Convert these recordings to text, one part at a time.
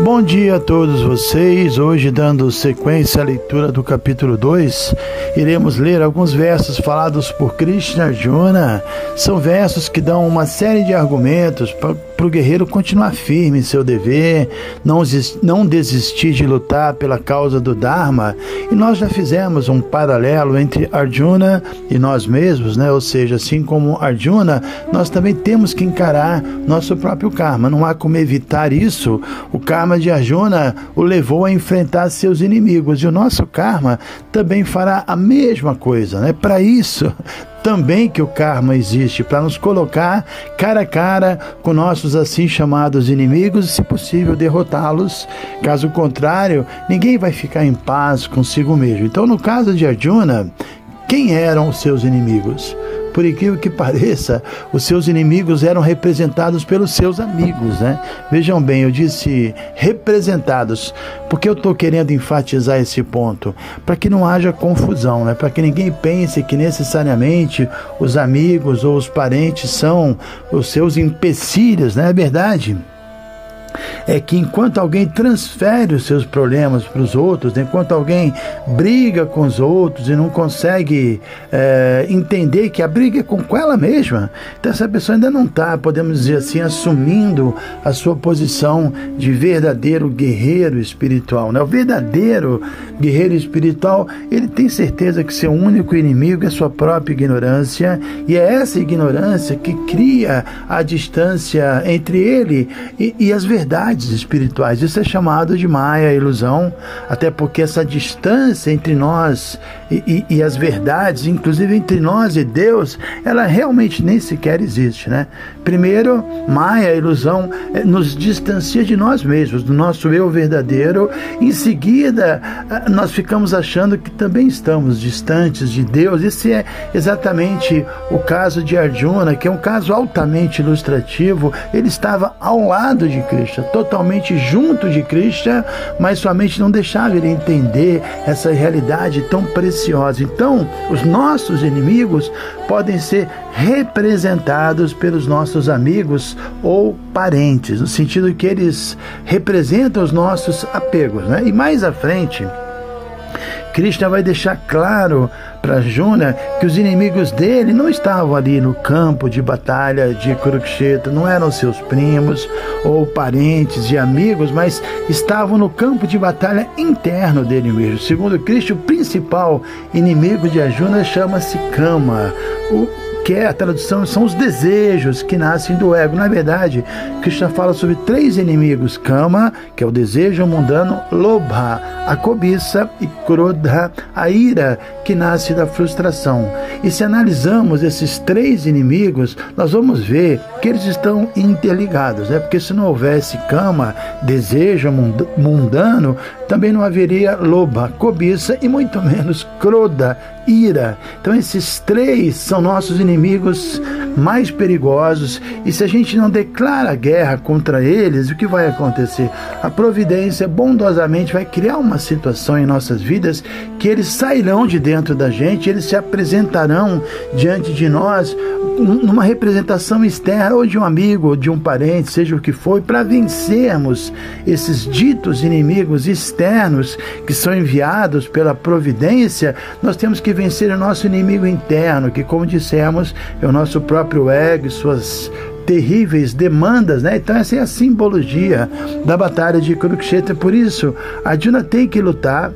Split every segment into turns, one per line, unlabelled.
Bom dia a todos vocês. Hoje, dando sequência à leitura do capítulo 2, iremos ler alguns versos falados por Krishna Arjuna. São versos que dão uma série de argumentos para o guerreiro continuar firme em seu dever, não, não desistir de lutar pela causa do Dharma. E nós já fizemos um paralelo entre Arjuna e nós mesmos, né? ou seja, assim como Arjuna, nós também temos que encarar nosso próprio karma. Não há como evitar isso. O karma de Arjuna o levou a enfrentar seus inimigos e o nosso karma também fará a mesma coisa. Né? Para isso, também que o karma existe para nos colocar cara a cara com nossos assim chamados inimigos e, se possível, derrotá-los. Caso contrário, ninguém vai ficar em paz consigo mesmo. Então, no caso de Arjuna, quem eram os seus inimigos? por incrível que pareça, os seus inimigos eram representados pelos seus amigos, né? Vejam bem, eu disse representados, porque eu estou querendo enfatizar esse ponto, para que não haja confusão, né? Para que ninguém pense que necessariamente os amigos ou os parentes são os seus empecilhos, né? É verdade é que enquanto alguém transfere os seus problemas para os outros, né, enquanto alguém briga com os outros e não consegue é, entender que a briga é com ela mesma, então essa pessoa ainda não está, podemos dizer assim, assumindo a sua posição de verdadeiro guerreiro espiritual. Né? O verdadeiro guerreiro espiritual, ele tem certeza que seu único inimigo é sua própria ignorância, e é essa ignorância que cria a distância entre ele e, e as verdades verdades espirituais. Isso é chamado de Maia, ilusão, até porque essa distância entre nós e, e, e, as verdades, inclusive entre nós e Deus, ela realmente nem sequer existe, né? Primeiro, Maia, ilusão, eh, nos distancia de nós mesmos, do nosso eu verdadeiro. Em seguida, eh, nós ficamos achando que também estamos distantes de Deus. Esse é exatamente o caso de Arjuna, que é um caso altamente ilustrativo. Ele estava ao lado de Cristo. Totalmente junto de Krishna, mas sua mente não deixava ele entender essa realidade tão preciosa. Então, os nossos inimigos podem ser representados pelos nossos amigos ou parentes, no sentido que eles representam os nossos apegos. Né? E mais à frente, Krishna vai deixar claro para Juna que os inimigos dele não estavam ali no campo de batalha de Kurukshetra, não eram seus primos ou parentes e amigos, mas estavam no campo de batalha interno dele mesmo. Segundo Krishna, o principal inimigo de Arjuna chama-se Kama. O que é a tradução são os desejos que nascem do ego. Na verdade, Krishna fala sobre três inimigos: Kama, que é o desejo mundano, Lobha, a cobiça, e Krodha, a ira, que nasce da frustração. E se analisamos esses três inimigos, nós vamos ver que eles estão interligados, né? porque se não houvesse Kama, desejo mundano, também não haveria Lobha, cobiça, e muito menos Krodha, ira. Então, esses três são nossos inimigos mais perigosos, e se a gente não declara guerra contra eles, o que vai acontecer? A providência bondosamente vai criar uma situação em nossas vidas que eles sairão de dentro da gente, eles se apresentarão diante de nós numa representação externa, ou de um amigo, ou de um parente, seja o que for, para vencermos esses ditos inimigos externos que são enviados pela providência, nós temos que vencer o nosso inimigo interno, que, como dissemos, é o nosso próprio ego e suas terríveis demandas, né? Então essa é a simbologia da batalha de Kurukshetra. Por isso, a Arjuna tem que lutar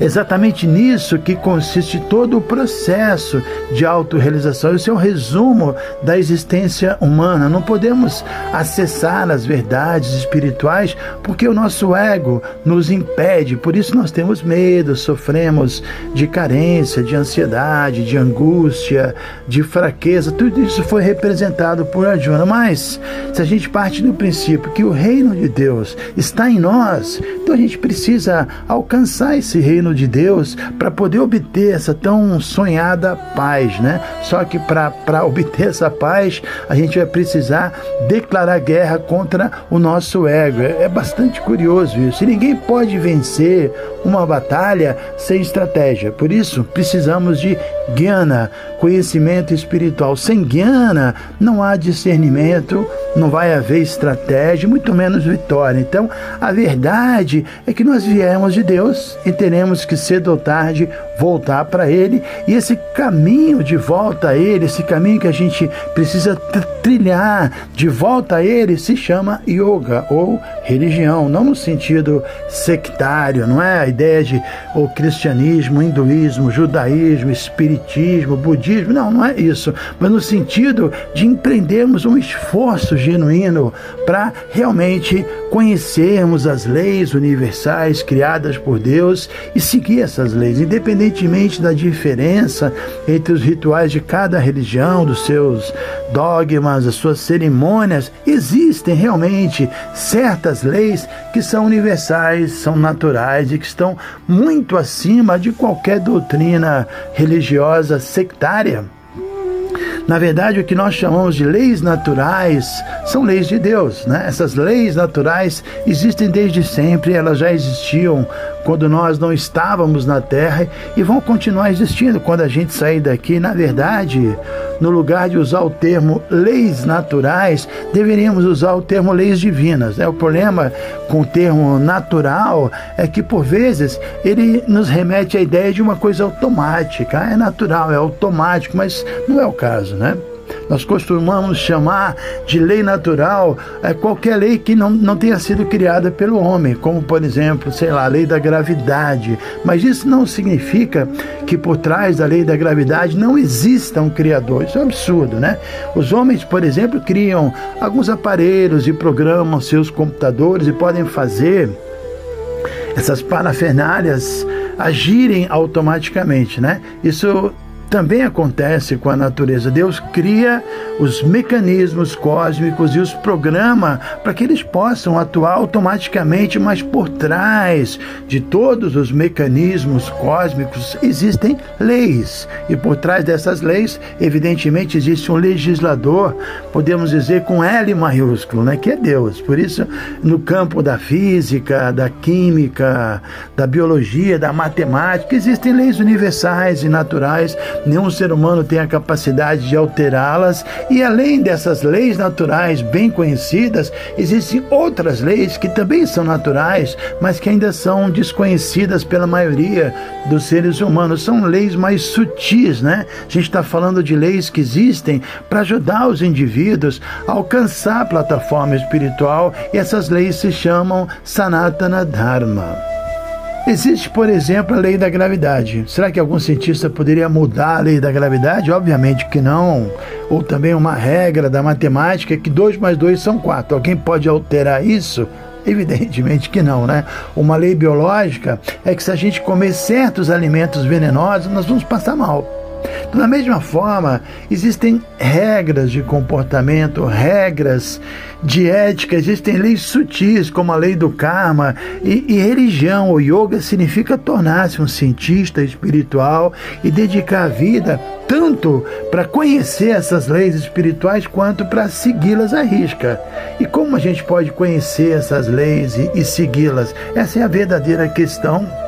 Exatamente nisso que consiste todo o processo de autorrealização. Isso é um resumo da existência humana. Não podemos acessar as verdades espirituais porque o nosso ego nos impede. Por isso nós temos medo, sofremos de carência, de ansiedade, de angústia, de fraqueza. Tudo isso foi representado por Arjuna. Mas se a gente parte do princípio que o reino de Deus está em nós, então a gente precisa alcançar esse reino de Deus para poder obter essa tão sonhada paz, né? Só que para obter essa paz, a gente vai precisar declarar guerra contra o nosso ego. É, é bastante curioso isso. E ninguém pode vencer uma batalha sem estratégia. Por isso, precisamos de guiana, conhecimento espiritual. Sem guiana, não há discernimento, não vai haver estratégia, muito menos vitória. Então, a verdade é que nós viemos de Deus e teremos que cedo ou tarde voltar para Ele. E esse caminho de volta a Ele, esse caminho que a gente precisa trilhar de volta a Ele, se chama yoga ou religião, não no sentido sectário, não é a ideia de o cristianismo, hinduísmo, judaísmo, espiritismo, budismo, não, não é isso, mas no sentido de empreendermos um esforço genuíno para realmente conhecermos as leis universais criadas por Deus e seguir essas leis, independentemente da diferença entre os rituais de cada religião, dos seus dogmas, as suas cerimônias, existem realmente certas leis que são universais, são naturais e que estão muito acima de qualquer doutrina religiosa sectária. Na verdade, o que nós chamamos de leis naturais são leis de Deus. Né? Essas leis naturais existem desde sempre, elas já existiam quando nós não estávamos na Terra e vão continuar existindo quando a gente sair daqui. Na verdade, no lugar de usar o termo leis naturais, deveríamos usar o termo leis divinas. Né? O problema com o termo natural é que, por vezes, ele nos remete à ideia de uma coisa automática. É natural, é automático, mas não é o caso, né? Nós costumamos chamar de lei natural é, qualquer lei que não, não tenha sido criada pelo homem, como por exemplo, sei lá, a lei da gravidade. Mas isso não significa que por trás da lei da gravidade não exista um criador. Isso é um absurdo, né? Os homens, por exemplo, criam alguns aparelhos e programam seus computadores e podem fazer essas parafernálias agirem automaticamente, né? Isso também acontece com a natureza. Deus cria os mecanismos cósmicos e os programa para que eles possam atuar automaticamente, mas por trás de todos os mecanismos cósmicos existem leis. E por trás dessas leis, evidentemente, existe um legislador, podemos dizer com L maiúsculo, né, que é Deus. Por isso, no campo da física, da química, da biologia, da matemática, existem leis universais e naturais nenhum ser humano tem a capacidade de alterá-las, e além dessas leis naturais bem conhecidas, existem outras leis que também são naturais, mas que ainda são desconhecidas pela maioria dos seres humanos. São leis mais sutis, né? A gente está falando de leis que existem para ajudar os indivíduos a alcançar a plataforma espiritual, e essas leis se chamam Sanatana Dharma. Existe, por exemplo, a lei da gravidade. Será que algum cientista poderia mudar a lei da gravidade? Obviamente que não. Ou também uma regra da matemática que 2 mais 2 são 4. Alguém pode alterar isso? Evidentemente que não, né? Uma lei biológica é que se a gente comer certos alimentos venenosos, nós vamos passar mal. Da mesma forma, existem regras de comportamento, regras de ética, existem leis sutis, como a lei do karma, e, e religião ou yoga significa tornar-se um cientista espiritual e dedicar a vida tanto para conhecer essas leis espirituais quanto para segui-las à risca. E como a gente pode conhecer essas leis e, e segui-las? Essa é a verdadeira questão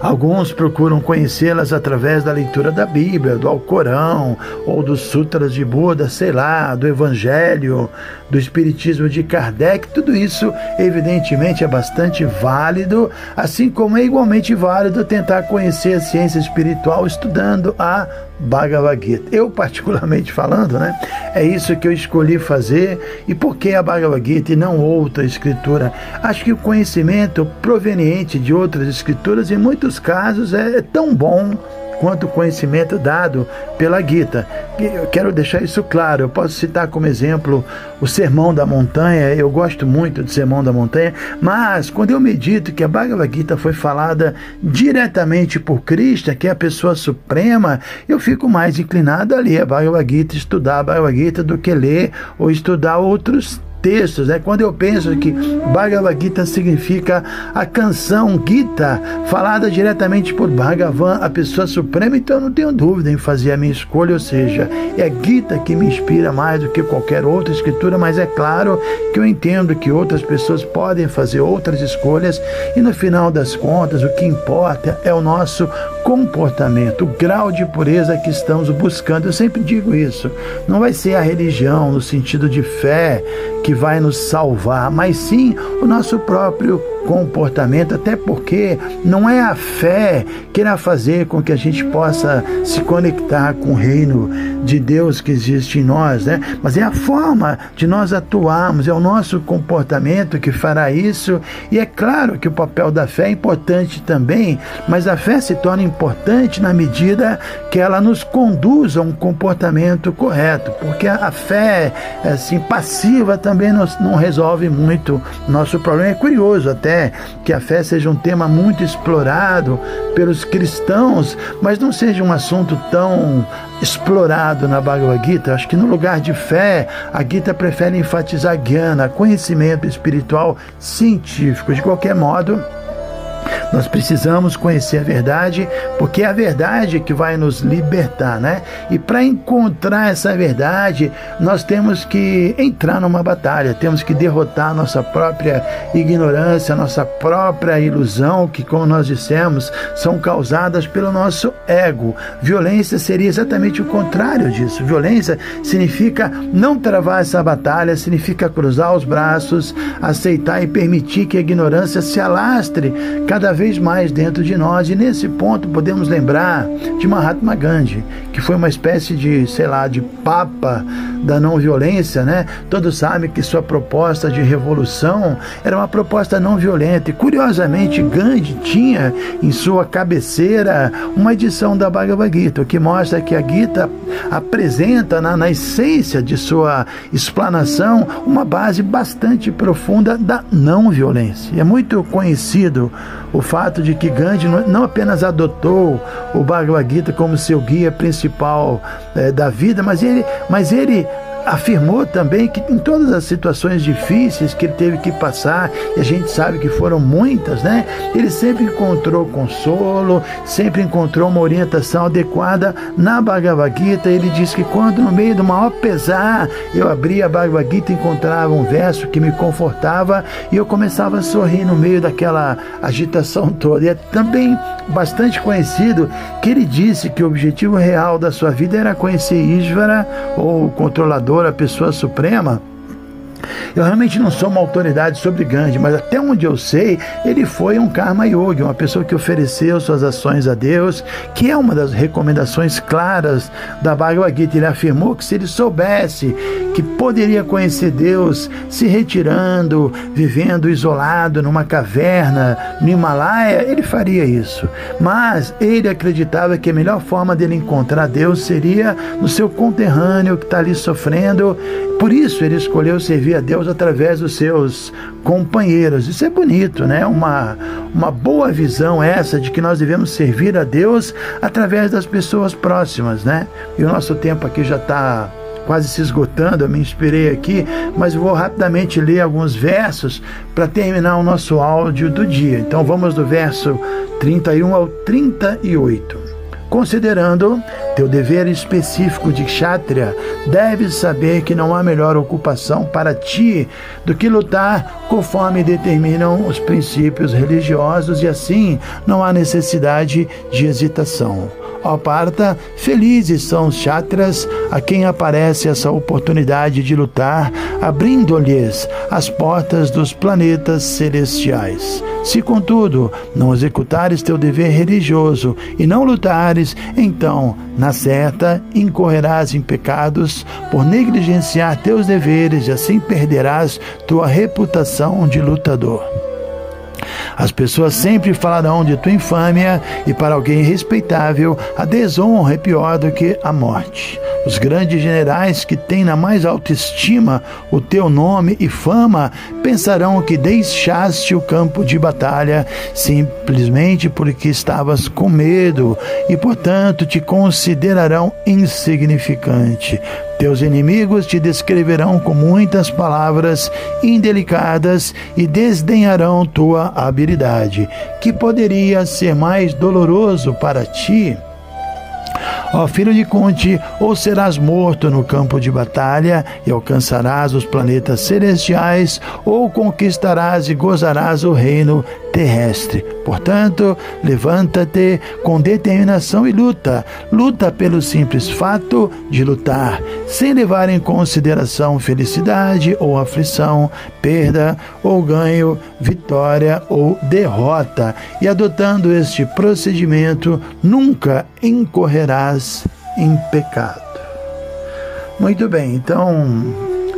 Alguns procuram conhecê-las através da leitura da Bíblia, do Alcorão, ou dos Sutras de Buda, sei lá, do Evangelho, do Espiritismo de Kardec. Tudo isso, evidentemente, é bastante válido, assim como é igualmente válido tentar conhecer a ciência espiritual estudando a Bhagavad Gita. Eu, particularmente falando, né, é isso que eu escolhi fazer. E por que a Bhagavad Gita e não outra escritura? Acho que o conhecimento proveniente de outras escrituras, em muitos casos, é tão bom quanto conhecimento dado pela Gita. Eu quero deixar isso claro. Eu posso citar como exemplo o Sermão da Montanha. Eu gosto muito do Sermão da Montanha, mas quando eu medito que a Bhagavad Gita foi falada diretamente por Krishna, que é a pessoa suprema, eu fico mais inclinado a ler a Bhagavad Gita, estudar a Bhagavad Gita do que ler ou estudar outros textos. Né? Quando eu penso que Bhagavad Gita significa a canção Gita, falada diretamente por Bhagavan, a pessoa suprema, então eu não tenho dúvida em fazer a minha escolha, ou seja, é Gita que me inspira mais do que qualquer outra escritura, mas é claro que eu entendo que outras pessoas podem fazer outras escolhas e no final das contas o que importa é o nosso comportamento, o grau de pureza que estamos buscando. Eu sempre digo isso. Não vai ser a religião no sentido de fé que vai nos salvar, mas sim o nosso próprio comportamento, até porque não é a fé que irá fazer com que a gente possa se conectar com o reino de Deus que existe em nós, né? Mas é a forma de nós atuarmos, é o nosso comportamento que fará isso. E é claro que o papel da fé é importante também, mas a fé se torna importante na medida que ela nos conduz a um comportamento correto, porque a fé assim passiva também não resolve muito nosso problema. É curioso até que a fé seja um tema muito explorado pelos cristãos, mas não seja um assunto tão explorado na Bhagavad Gita. Acho que no lugar de fé, a Gita prefere enfatizar Gyana, conhecimento espiritual científico. De qualquer modo, nós precisamos conhecer a verdade, porque é a verdade que vai nos libertar, né? E para encontrar essa verdade, nós temos que entrar numa batalha, temos que derrotar nossa própria ignorância, nossa própria ilusão, que, como nós dissemos, são causadas pelo nosso ego. Violência seria exatamente o contrário disso. Violência significa não travar essa batalha, significa cruzar os braços, aceitar e permitir que a ignorância se alastre cada vez mais dentro de nós. E nesse ponto podemos lembrar de Mahatma Gandhi, que foi uma espécie de, sei lá, de papa da não violência, né? Todos sabem que sua proposta de revolução era uma proposta não violenta. E curiosamente, Gandhi tinha em sua cabeceira uma edição da Bhagavad Gita, o que mostra que a Gita apresenta na, na essência de sua explanação uma base bastante profunda da não violência. É muito conhecido o fato de que Gandhi não apenas adotou o Bhagavad Gita como seu guia principal é, da vida, mas ele, mas ele afirmou também que em todas as situações difíceis que ele teve que passar, e a gente sabe que foram muitas, né? Ele sempre encontrou consolo, sempre encontrou uma orientação adequada na Bhagavad Gita. Ele diz que quando no meio do maior pesar eu abria a Bhagavad Gita encontrava um verso que me confortava e eu começava a sorrir no meio daquela agitação toda. E é também bastante conhecido que ele disse que o objetivo real da sua vida era conhecer Ishvara ou o controlador a pessoa suprema, eu realmente não sou uma autoridade sobre Gandhi, mas até onde eu sei, ele foi um karma yogi, uma pessoa que ofereceu suas ações a Deus, que é uma das recomendações claras da Bhagavad Gita. Ele afirmou que se ele soubesse que poderia conhecer Deus se retirando, vivendo isolado numa caverna no Himalaia, ele faria isso. Mas ele acreditava que a melhor forma dele encontrar Deus seria no seu conterrâneo que está ali sofrendo. Por isso ele escolheu servir a Deus através dos seus companheiros. Isso é bonito, né? Uma, uma boa visão essa de que nós devemos servir a Deus através das pessoas próximas, né? E o nosso tempo aqui já está quase se esgotando, eu me inspirei aqui, mas vou rapidamente ler alguns versos para terminar o nosso áudio do dia. Então vamos do verso 31 ao 38. Considerando teu dever específico de kshatriya, deves saber que não há melhor ocupação para ti do que lutar conforme determinam os princípios religiosos e assim não há necessidade de hesitação. Ó Parta, felizes são os chatras a quem aparece essa oportunidade de lutar, abrindo-lhes as portas dos planetas celestiais. Se, contudo, não executares teu dever religioso e não lutares, então, na certa, incorrerás em pecados por negligenciar teus deveres e assim perderás tua reputação de lutador. As pessoas sempre falarão de tua infâmia, e para alguém respeitável, a desonra é pior do que a morte. Os grandes generais que têm na mais alta estima o teu nome e fama pensarão que deixaste o campo de batalha simplesmente porque estavas com medo e, portanto, te considerarão insignificante. Teus inimigos te descreverão com muitas palavras indelicadas e desdenharão tua habilidade, que poderia ser mais doloroso para ti. Ó filho de Conte, ou serás morto no campo de batalha e alcançarás os planetas celestiais, ou conquistarás e gozarás o reino terrestre. Portanto, levanta-te com determinação e luta. Luta pelo simples fato de lutar, sem levar em consideração felicidade ou aflição, perda ou ganho, vitória ou derrota. E adotando este procedimento, nunca incorrerás em pecado. Muito bem, então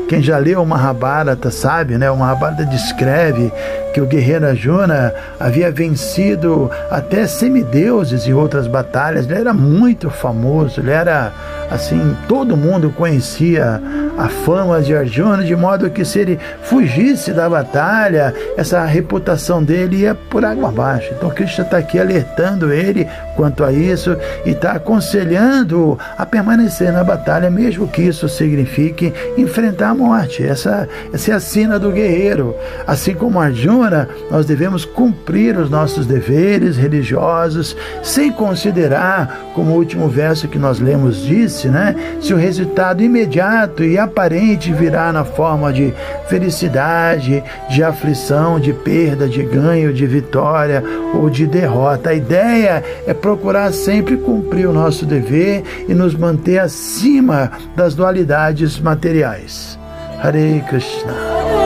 quem já leu o Mahabharata sabe, né? O Mahabharata descreve que o guerreiro Arjuna havia vencido até semideuses em outras batalhas. Ele era muito famoso, ele era assim, todo mundo conhecia a fama de Arjuna, de modo que se ele fugisse da batalha, essa reputação dele ia por água abaixo. Então Krishna está aqui alertando ele quanto a isso e está aconselhando a permanecer na batalha, mesmo que isso signifique enfrentar a morte. Essa, essa é a sina do guerreiro. Assim como Arjuna, nós devemos cumprir os nossos deveres religiosos, sem considerar, como o último verso que nós lemos disse, né, se o resultado imediato e aparente virá na forma de felicidade, de aflição, de perda, de ganho, de vitória ou de derrota. A ideia é procurar sempre cumprir o nosso dever e nos manter acima das dualidades materiais. Hare Krishna.